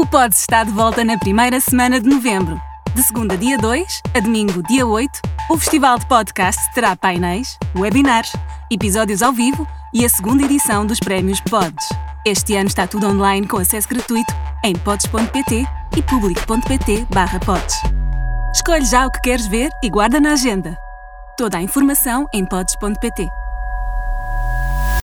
O Pods está de volta na primeira semana de novembro. De segunda, dia 2, a domingo, dia 8, o Festival de Podcasts terá painéis, webinars, episódios ao vivo e a segunda edição dos Prémios Pods. Este ano está tudo online com acesso gratuito em pods.pt e público.pt/pods. Escolhe já o que queres ver e guarda na agenda. Toda a informação em pods.pt.